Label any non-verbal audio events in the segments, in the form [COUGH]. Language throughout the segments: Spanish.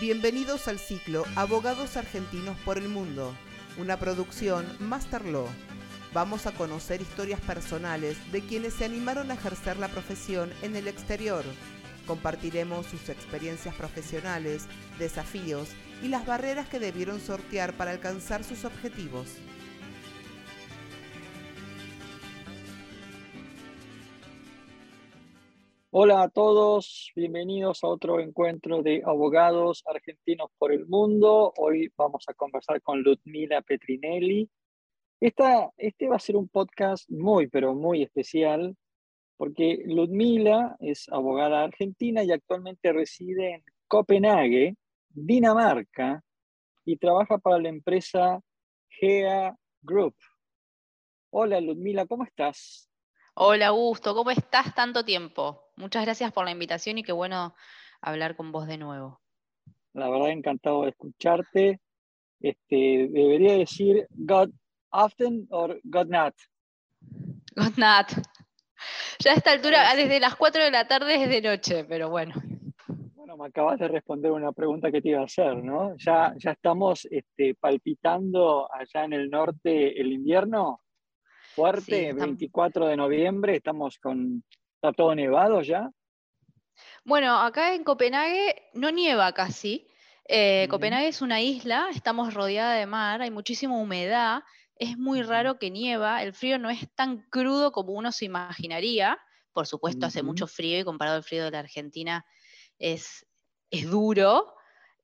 Bienvenidos al ciclo Abogados Argentinos por el Mundo, una producción Master Law. Vamos a conocer historias personales de quienes se animaron a ejercer la profesión en el exterior. Compartiremos sus experiencias profesionales, desafíos y las barreras que debieron sortear para alcanzar sus objetivos. Hola a todos, bienvenidos a otro encuentro de abogados argentinos por el mundo. Hoy vamos a conversar con Ludmila Petrinelli. Esta, este va a ser un podcast muy, pero muy especial porque Ludmila es abogada argentina y actualmente reside en Copenhague, Dinamarca, y trabaja para la empresa GEA Group. Hola Ludmila, ¿cómo estás? Hola Augusto, ¿cómo estás tanto tiempo? Muchas gracias por la invitación y qué bueno hablar con vos de nuevo. La verdad, encantado de escucharte. Este, debería decir God often or God not. God not. Ya a esta altura, desde las 4 de la tarde es de noche, pero bueno. Bueno, me acabas de responder una pregunta que te iba a hacer, ¿no? Ya, ya estamos este, palpitando allá en el norte el invierno fuerte, 24 de noviembre, estamos con ¿Está todo nevado ya? Bueno, acá en Copenhague no nieva casi. Eh, Copenhague es una isla, estamos rodeada de mar, hay muchísima humedad, es muy raro que nieva, el frío no es tan crudo como uno se imaginaría, por supuesto hace mucho frío y comparado al frío de la Argentina es, es duro,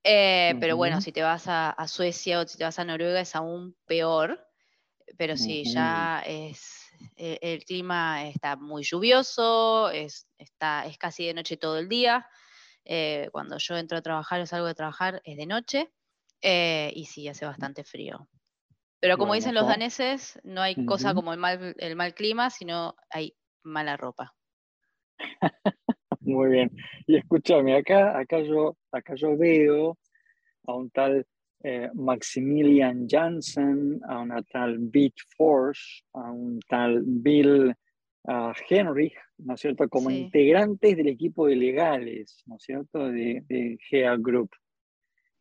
eh, pero bueno, si te vas a, Suecia o si te vas a Noruega es aún peor, pero sí, ya es eh, el clima está muy lluvioso, es, está, es casi de noche todo el día. Eh, cuando yo entro a trabajar o salgo de trabajar es de noche eh, y sí, hace bastante frío. Pero como dicen los daneses, no hay cosa como el mal, el mal clima, sino hay mala ropa. [LAUGHS] Muy bien. Y escúchame, acá, acá, yo, acá yo veo a un tal eh, Maximilian Janssen, a una tal Beat Force, a un tal Bill uh, Henry, ¿no es cierto?, como integrantes del equipo de legales, ¿no es cierto?, de, de GEA Group.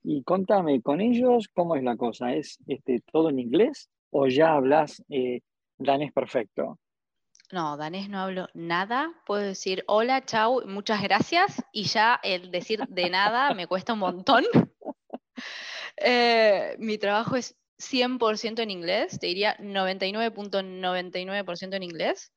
Y contame, con ellos, ¿cómo es la cosa? ¿Es este, todo en inglés o ya hablas eh, danés perfecto? No, danés no hablo nada. Puedo decir hola, chau, muchas gracias y ya el decir de nada me cuesta un montón. Eh, mi trabajo es 100% en inglés, te diría 99.99% en inglés.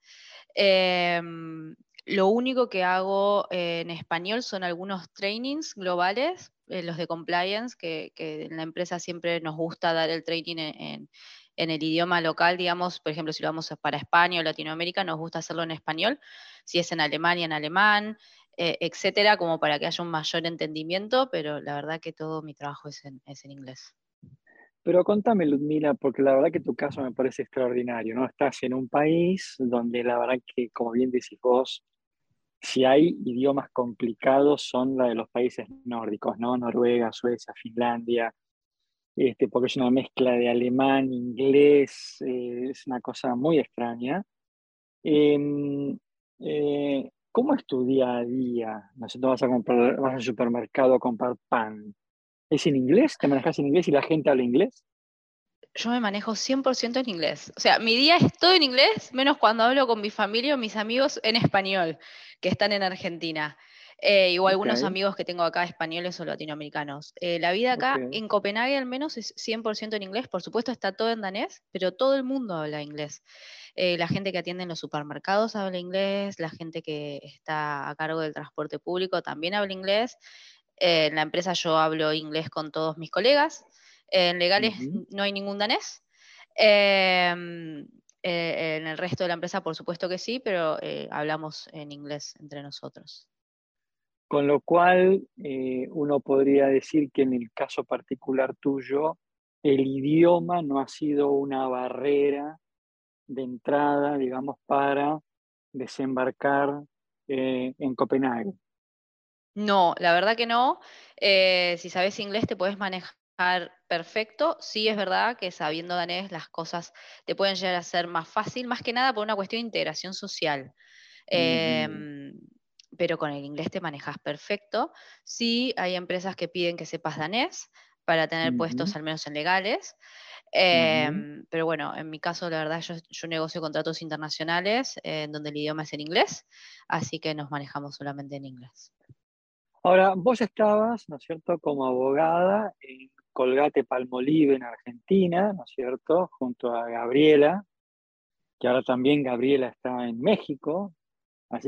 Em, lo único que hago en español son algunos trainings globales, eh, los de compliance, que, en la empresa siempre nos gusta dar el training en, el idioma local, digamos, por ejemplo, si lo vamos para España o Latinoamérica, nos gusta hacerlo en español, si es en Alemania, en alemán, eh, etcétera, como para que haya un mayor entendimiento, pero la verdad que todo mi trabajo es en, inglés. Pero contame, Ludmila, porque la verdad que tu caso me parece extraordinario, ¿no? Estás en un país donde la verdad que, como bien decís vos, si hay idiomas complicados son la de los países nórdicos, ¿no? Noruega, Suecia, Finlandia, este, porque es una mezcla de alemán, inglés, eh, es una cosa muy extraña. Em, eh, ¿Cómo es tu día a día? No sé, vas a comprar, vas al supermercado a comprar pan. ¿Es en inglés? ¿Te manejas en inglés y la gente habla inglés? Yo me manejo 100% en inglés. O sea, mi día es todo en inglés, menos cuando hablo con mi familia o mis amigos en español, que están en Argentina. Eh, o algunos amigos que tengo acá, españoles o latinoamericanos. Eh, la vida acá, en Copenhague al menos, es 100% en inglés. Por supuesto, está todo en danés, pero todo el mundo habla inglés. Eh, la gente que atiende en los supermercados habla inglés, la gente que está a cargo del transporte público también habla inglés. Eh, en la empresa yo hablo inglés con todos mis colegas. en legales no hay ningún danés. Em, en el resto de la empresa, por supuesto que sí, pero hablamos en inglés entre nosotros. Con lo cual, uno podría decir que en el caso particular tuyo, el idioma no ha sido una barrera de entrada, digamos, para desembarcar eh, en Copenhague? No, la verdad que no. Eh, si sabes inglés te puedes manejar perfecto. Sí es verdad que sabiendo danés las cosas te pueden llegar a ser más fácil, más que nada por una cuestión de integración social. Pero con el inglés te manejas perfecto. Sí, hay empresas que piden que sepas danés para tener puestos al menos en legales. Em, pero bueno, en mi caso, la verdad, yo, negocio contratos internacionales en donde el idioma es en inglés, así que nos manejamos solamente en inglés. Ahora, vos estabas, ¿no es cierto?, como abogada en Colgate Palmolive en Argentina, ¿no es cierto?, junto a Gabriela, que ahora también Gabriela está en México,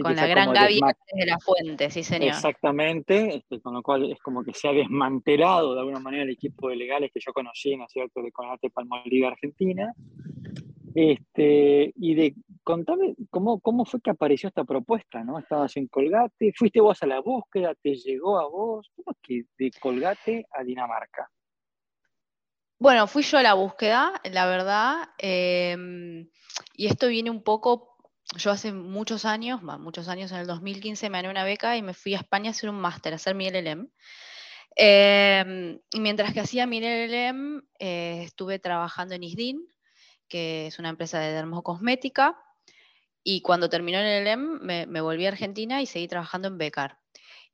con la gran Gaby de la Fuente, sí señor. Exactamente, este, con lo cual es como que se ha desmantelado de alguna manera el equipo de legales que yo conocí, ¿no es cierto?, de Colgate Palmolive Argentina. Este, y de contame cómo, cómo fue que apareció esta propuesta, ¿no? Estabas en Colgate, fuiste vos a la búsqueda, te llegó a vos, ¿cómo es que de Colgate a Dinamarca? Bueno, fui yo a la búsqueda, la verdad, em, y esto viene un poco yo hace muchos años, muchos años, en el 2015 me gané una beca y me fui a España a hacer un máster, a hacer mi LLM. Em, y mientras que hacía mi LLM, eh, estuve trabajando en ISDIN, que es una empresa de dermocosmética, y cuando terminó el LLM me, me volví a Argentina y seguí trabajando en Becar.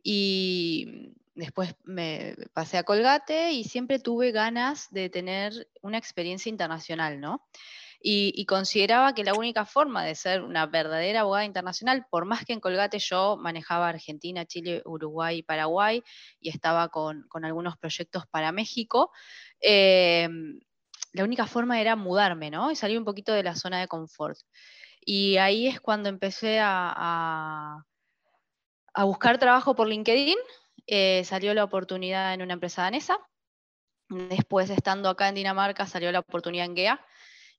Y después me pasé a Colgate y siempre tuve ganas de tener una experiencia internacional, ¿no? Y, consideraba que la única forma de ser una verdadera abogada internacional, por más que en Colgate yo manejaba Argentina, Chile, Uruguay y Paraguay y estaba con, algunos proyectos para México, eh, la única forma era mudarme, ¿no? Y salir un poquito de la zona de confort. Y ahí es cuando empecé a, a, buscar trabajo por LinkedIn. Eh, salió la oportunidad en una empresa danesa. Después, estando acá en Dinamarca, salió la oportunidad en GEA,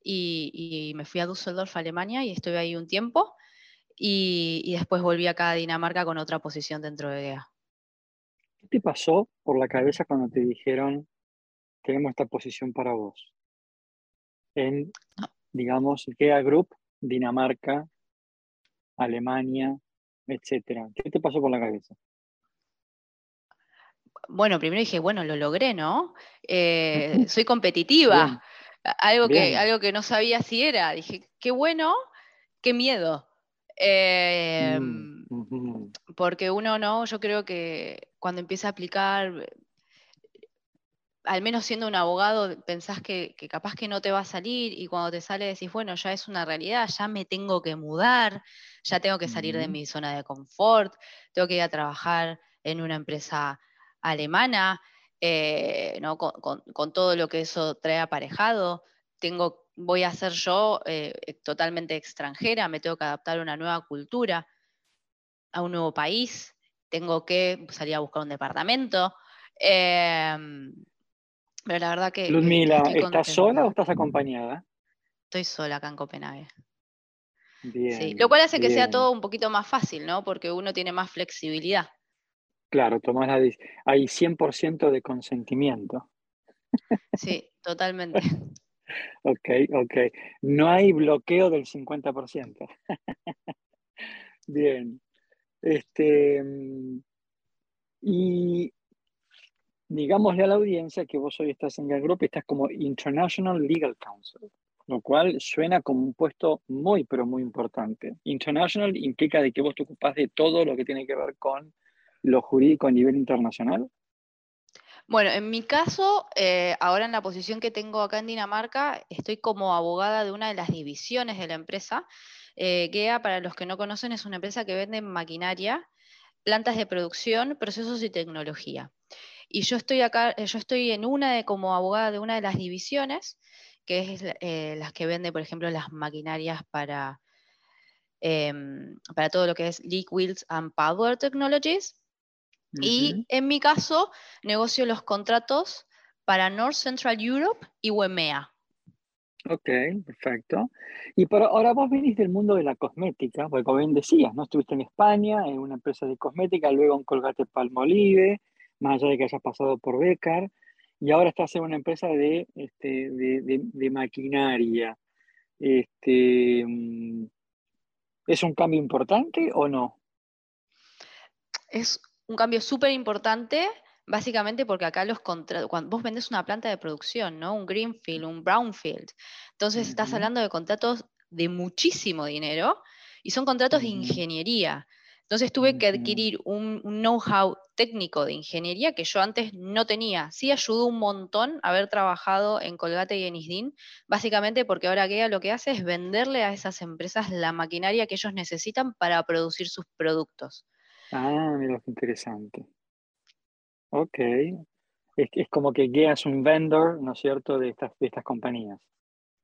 y, me fui a Düsseldorf, Alemania, y estuve ahí un tiempo. Y, después volví acá a Dinamarca con otra posición dentro de GEA. ¿Qué te pasó por la cabeza cuando te dijeron, tenemos esta posición para vos? En, digamos, GEA Group, Dinamarca, Alemania, etcétera. ¿Qué te pasó por la cabeza? Bueno, primero dije, bueno, lo logré, ¿no? [LAUGHS] Eh, soy competitiva algo que, algo que no sabía si era. Dije, qué bueno, qué miedo. Em, mm, porque uno no, yo creo que cuando empieza a aplicar, al menos siendo un abogado, pensás que, capaz que no te va a salir y cuando te sale decís, bueno, ya es una realidad, ya me tengo que mudar, ya tengo que salir de mi zona de confort, tengo que ir a trabajar en una empresa alemana, eh, ¿no? Con, todo lo que eso trae aparejado. Tengo, voy a ser yo eh, eh, totalmente extranjera, me tengo que adaptar a una nueva cultura, a un nuevo país, tengo que salir a buscar un departamento. Em, pero la verdad que... Ludmila, ¿estás sola o estás acompañada? Estoy sola acá en Copenhague. Bien, Lo cual hace que sea todo un poquito más fácil, ¿no? Porque uno tiene más flexibilidad. Claro, tomás la hay 100% de consentimiento. Sí, totalmente. [LAUGHS] ok, ok. No hay bloqueo del 50%. [LAUGHS] Bien. Este, y digámosle a la audiencia que vos hoy estás en el grupo y estás como International Legal Counsel, lo cual suena como un puesto muy, pero muy importante. International implica de que vos te ocupás de todo lo que tiene que ver con lo jurídico a nivel internacional? Bueno, en mi caso, eh, ahora en la posición que tengo acá en Dinamarca, estoy como abogada de una de las divisiones de la empresa. Eh, GEA, para los que no conocen, es una empresa que vende maquinaria, plantas de producción, procesos y tecnología. Y yo estoy acá, eh, yo estoy en una de, como abogada de una de las divisiones, que es eh, las que vende, por ejemplo, las maquinarias para, em, para todo lo que es Leak Wheels and Power Technologies. Y en mi caso, negocio los contratos para North Central Europe y WEMEA. Ok, perfecto. Y por ahora vos venís del mundo de la cosmética, porque como bien decías, ¿no? Estuviste en España, en una empresa de cosmética, luego en Colgate Palmolive, más allá de que hayas pasado por Becar, y ahora estás en una empresa de, este, de, maquinaria. Este, mm, ¿Es un cambio importante o no? Es un cambio súper importante, básicamente porque acá los contratos, cuando vos vendes una planta de producción, ¿no? Un greenfield, un brownfield, entonces estás hablando de contratos de muchísimo dinero y son contratos de ingeniería. Entonces tuve que adquirir un, know-how técnico de ingeniería que yo antes no tenía. Sí ayudó un montón haber trabajado en Colgate y en ISDIN, básicamente porque ahora GEA lo que hace es venderle a esas empresas la maquinaria que ellos necesitan para producir sus productos. Ah, mira qué interesante. Ok. Es, es como que GEA es un vendor, ¿no es cierto?, de estas, de estas compañías.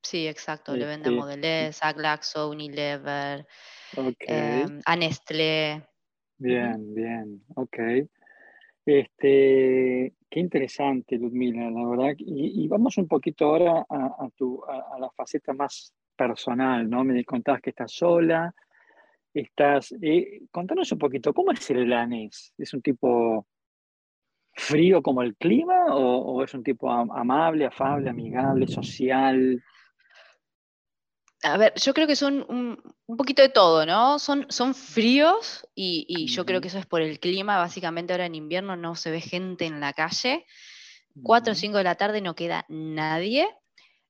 Sí, exacto. Le vende a este, Modelez, a Glaxo, Unilever, em, a Nestlé. Bien, bien, ok. Este, qué interesante, Ludmila, la verdad. Y, vamos un poquito ahora a, tu, a, la faceta más personal, ¿no? Me contabas que estás sola, estás... Eh, contanos un poquito, ¿cómo es el danés? ¿Es un tipo frío como el clima o es un tipo amable, afable, amigable, social? a ver, yo creo que son un, poquito de todo, ¿no? Son, son fríos y, yo creo que eso es por el clima. Básicamente ahora en invierno no se ve gente en la calle. Cuatro o cinco de la tarde no queda nadie,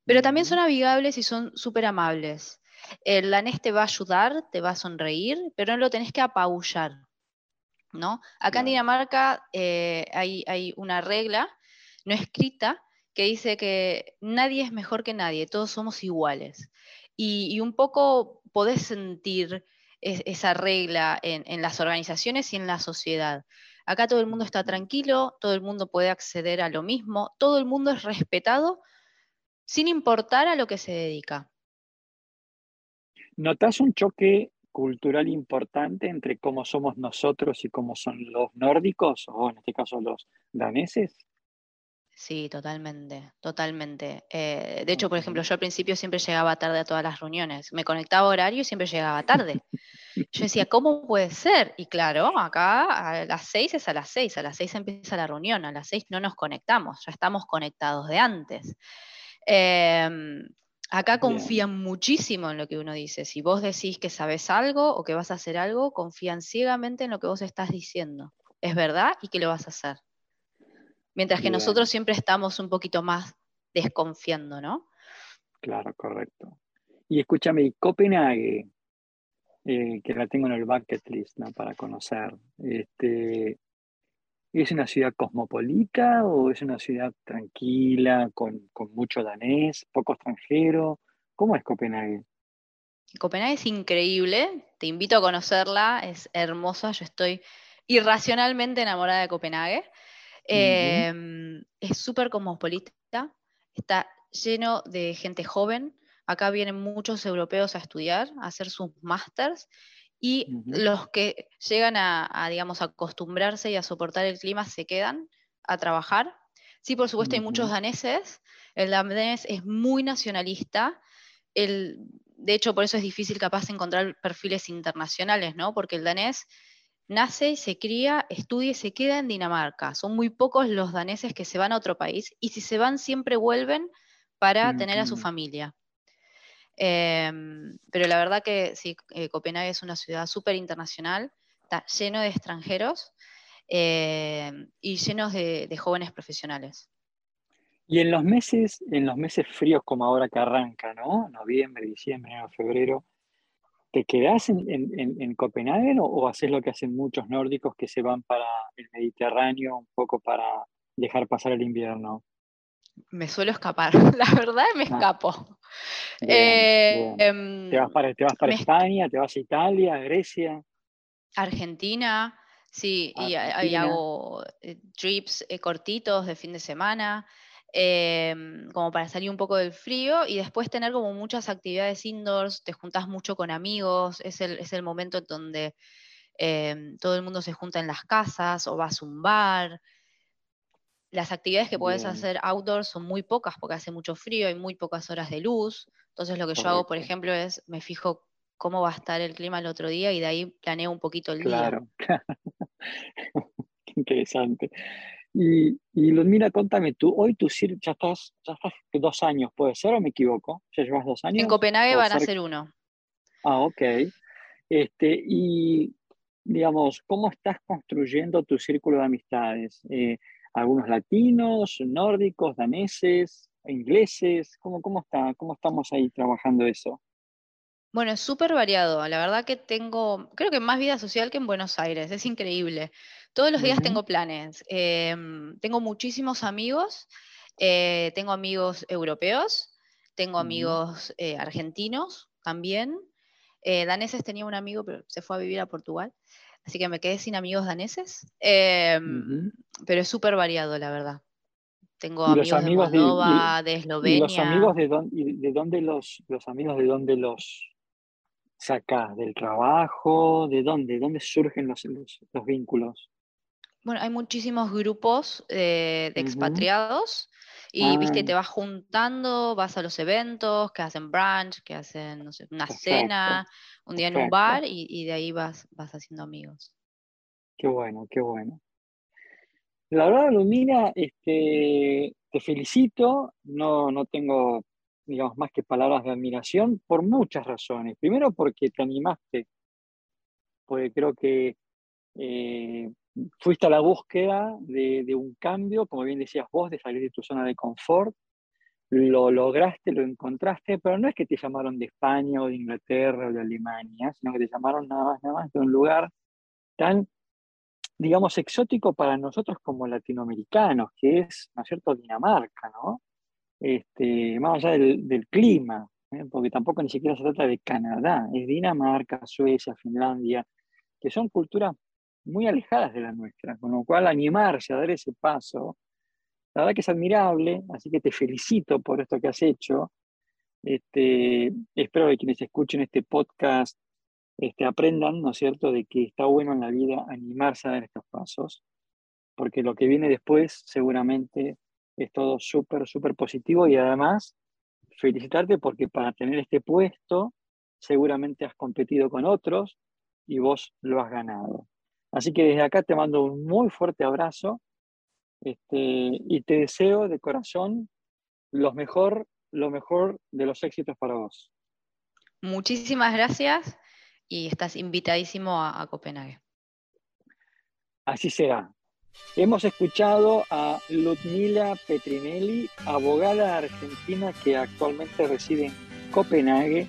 pero también son amigables y son súper amables. El danés te va a ayudar, te va a sonreír, pero no lo tenés que apabullar, ¿no? Acá en Dinamarca eh, hay, hay una regla no escrita que dice que nadie es mejor que nadie, todos somos iguales y, un poco podés sentir esa regla en, las organizaciones y en la sociedad. Acá todo el mundo está tranquilo, todo el mundo puede acceder a lo mismo, todo el mundo es respetado sin importar a lo que se dedica. ¿Notas un choque cultural importante entre cómo somos nosotros y cómo son los nórdicos, o en este caso los daneses? Sí, totalmente, totalmente. Eh, de hecho, por ejemplo, yo al principio siempre llegaba tarde a todas las reuniones. Me conectaba a horario y siempre llegaba tarde. Yo decía, [LAUGHS] ¿cómo puede ser? Y claro, acá a las seis es a las seis, a las seis empieza la reunión, a las seis no nos conectamos, ya estamos conectados de antes. Em, acá confían muchísimo en lo que uno dice. Si vos decís que sabes algo o que vas a hacer algo, confían ciegamente en lo que vos estás diciendo. Es verdad y que lo vas a hacer. Mientras que nosotros siempre estamos un poquito más desconfiando, ¿no? Claro, correcto. Y escúchame, Copenhague, eh, que la tengo en el bucket list ¿no? para conocer, este, ¿es una ciudad cosmopolita o es una ciudad tranquila, con, con mucho danés, poco extranjero? ¿Cómo es Copenhague? Copenhague es increíble, te invito a conocerla, es hermosa, yo estoy irracionalmente enamorada de Copenhague. Em, es súper cosmopolita, está lleno de gente joven. Acá vienen muchos europeos a estudiar, a hacer sus másters, y los que llegan a, digamos, acostumbrarse y a soportar el clima se quedan a trabajar. Sí, por supuesto, hay muchos daneses. El danés es muy nacionalista. El, de hecho, por eso es difícil capaz encontrar perfiles internacionales, ¿no? Porque el danés nace, se cría, estudia y se queda en Dinamarca. Son muy pocos los daneses que se van a otro país y si se van siempre vuelven para tener a su familia. Em, pero la verdad que sí, eh, Copenhague es una ciudad súper internacional, está lleno de extranjeros em, y llenos de, jóvenes profesionales. Y en los meses, en los meses fríos como ahora que arranca, ¿no? Noviembre, diciembre, enero, febrero, ¿Te quedás en, Copenhague o, haces lo que hacen muchos nórdicos que se van para el Mediterráneo un poco para dejar pasar el invierno? Me suelo escapar, [LAUGHS] la verdad me ah. escapo. Eh, em, ¿Te vas para, España, te vas a Italia, Grecia? Argentina, sí, y ahí hago eh, trips eh, cortitos de fin de semana. Em, como para salir un poco del frío y después tener como muchas actividades indoors, te juntas mucho con amigos, es el, es el momento en donde em, todo el mundo se junta en las casas o vas a un bar. Las actividades que puedes hacer outdoors son muy pocas porque hace mucho frío, hay muy pocas horas de luz. Entonces lo que yo hago, por ejemplo, es me fijo cómo va a estar el clima el otro día y de ahí planeo un poquito el día. Claro. [LAUGHS] Qué interesante. Y, y mira, contame, tú hoy tú ya estás, ya estás dos años, ¿puede ser o me equivoco? ¿Ya llevas dos años? En Copenhague van a ser uno. Ah, ok. Este, y digamos, ¿cómo estás construyendo tu círculo de amistades? Eh, ¿Algunos latinos, nórdicos, daneses, ingleses? ¿Cómo, cómo, está, ¿Cómo estamos ahí trabajando eso? Bueno, es súper variado. La verdad que tengo, creo que más vida social que en Buenos Aires. Es increíble. Todos los días tengo planes. Em, tengo muchísimos amigos. Eh, tengo amigos europeos. Tengo amigos eh, argentinos también. Eh, daneses tenía un amigo, pero se fue a vivir a Portugal. Así que me quedé sin amigos daneses. Em, pero es súper variado, la verdad. Tengo amigos, de Moldova, de, Eslovenia. ¿Y los amigos de, dónde, los, los amigos de dónde los sacás? ¿Del trabajo? ¿De dónde? ¿De dónde surgen los, los, vínculos? Bueno, hay muchísimos grupos eh, de expatriados y viste, te ah. vas juntando, vas a los eventos, que hacen brunch, que hacen no sé, una cena, un día en un bar y, de ahí vas, vas haciendo amigos. Qué bueno, qué bueno. La verdad, Lumina, este, te felicito, no, no tengo, digamos, más que palabras de admiración por muchas razones. Primero porque te animaste, porque creo que eh, fuiste a la búsqueda de, un cambio, como bien decías vos, de salir de tu zona de confort, lo lograste, lo encontraste, pero no es que te llamaron de España o de Inglaterra o de Alemania, sino que te llamaron nada más, nada más de un lugar tan digamos, exótico para nosotros como latinoamericanos, que es, ¿no es cierto?, Dinamarca, ¿no? Este, más allá del, clima, ¿eh? porque tampoco ni siquiera se trata de Canadá, es Dinamarca, Suecia, Finlandia, que son culturas muy alejadas de la nuestra, con lo cual animarse a dar ese paso, la verdad que es admirable, así que te felicito por esto que has hecho. Este, espero que quienes escuchen este podcast este, aprendan, ¿no es cierto?, de que está bueno en la vida animarse a dar estos pasos, porque lo que viene después seguramente es todo súper, súper positivo y además felicitarte porque para tener este puesto seguramente has competido con otros y vos lo has ganado. Así que desde acá te mando un muy fuerte abrazo este, y te deseo de corazón lo mejor, lo mejor de los éxitos para vos. Muchísimas gracias y estás invitadísimo a, Copenhague. Así será. Hemos escuchado a Ludmila Petrinelli, abogada argentina que actualmente reside en Copenhague,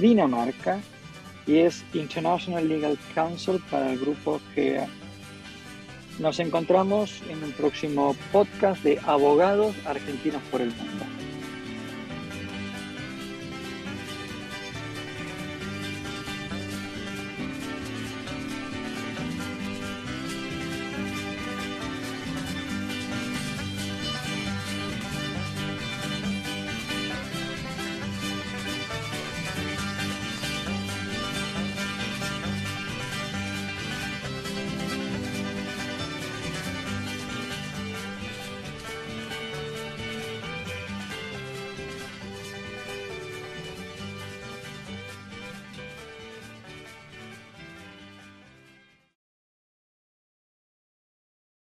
Dinamarca, y es International Legal Counsel para el grupo GEA. Nos encontramos en un próximo podcast de Abogados Argentinos por el Mundo.